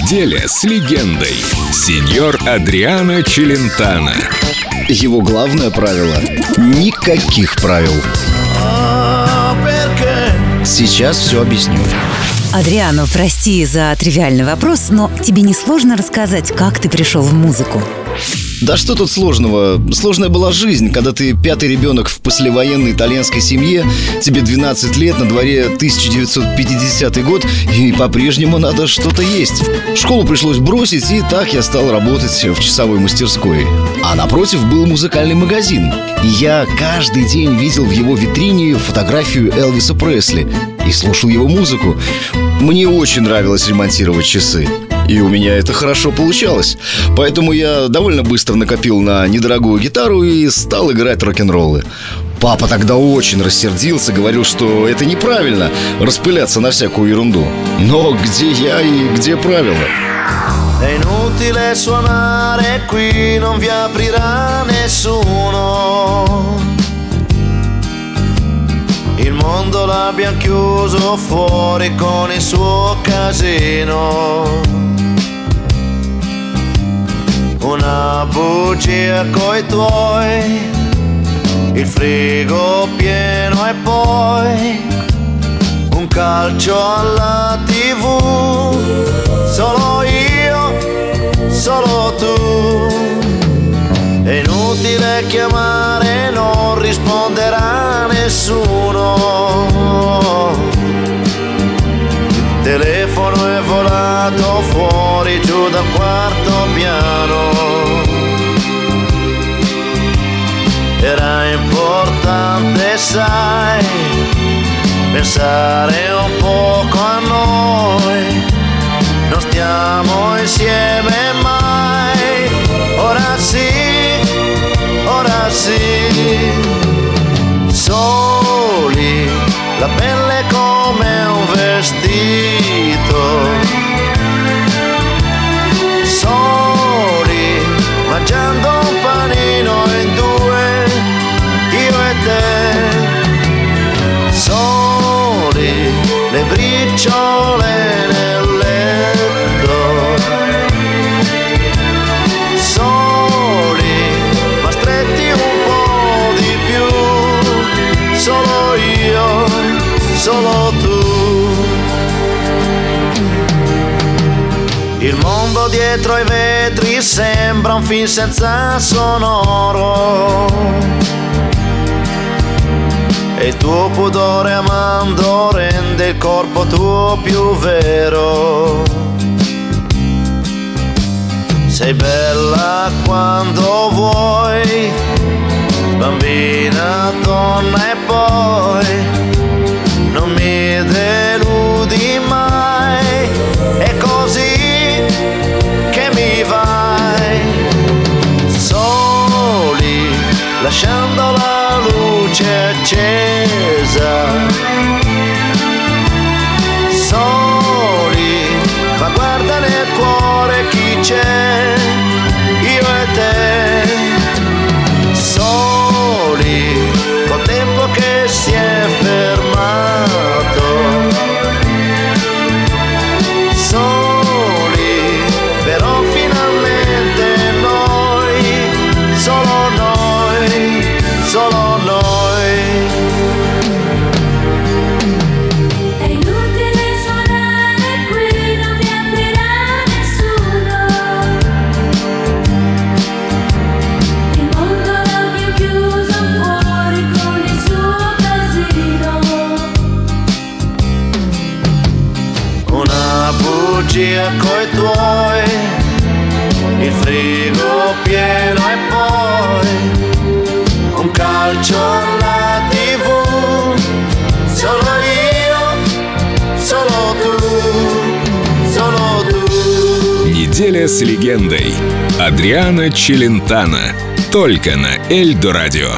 Неделя с легендой. Сеньор Адриано Челентано. Его главное правило – никаких правил. Сейчас все объясню. Адриано, прости за тривиальный вопрос, но тебе не сложно рассказать, как ты пришел в музыку? Да что тут сложного? Сложная была жизнь, когда ты пятый ребенок в послевоенной итальянской семье, тебе 12 лет, на дворе 1950 год, и по-прежнему надо что-то есть. Школу пришлось бросить, и так я стал работать в часовой мастерской. А напротив был музыкальный магазин. И я каждый день видел в его витрине фотографию Элвиса Пресли и слушал его музыку. Мне очень нравилось ремонтировать часы. И у меня это хорошо получалось. Поэтому я довольно быстро накопил на недорогую гитару и стал играть рок-н-роллы. Папа тогда очень рассердился, говорил, что это неправильно распыляться на всякую ерунду. Но где я и где правила? È inutile suonare qui, non vi aprirà nessuno. Il mondo l'abbiamo chiuso fuori con il suo casino. Una bugia coi tuoi, il frigo pieno e poi un calcio alla tv, solo io, solo tu. È inutile chiamare, non risponderà nessuno. Il telefono è volato fuori giù dal quarto piano. Era importante, sai, pensare un poco a noi. Non stiamo insieme mai. Ora sì, ora sì. Soli, la un vestito. Soli, mangiando un panino in due, io e te. Soli, le briciole nel letto. Soli, ma stretti un po' di più. Solo io, solo tu. Il mondo dietro ai vetri sembra un film senza sonoro. E il tuo pudore amando rende il corpo tuo più vero. Sei bella quando lasciando la luce accesa. Soli, ma guarda nel cuore chi c'è, bugia coi tuoi, il frigo pieno e poi un calcio alla tv. Solo io, solo tu, solo tu. Неделя с легендой. Адриано Челентано. Только на Эльдо радио.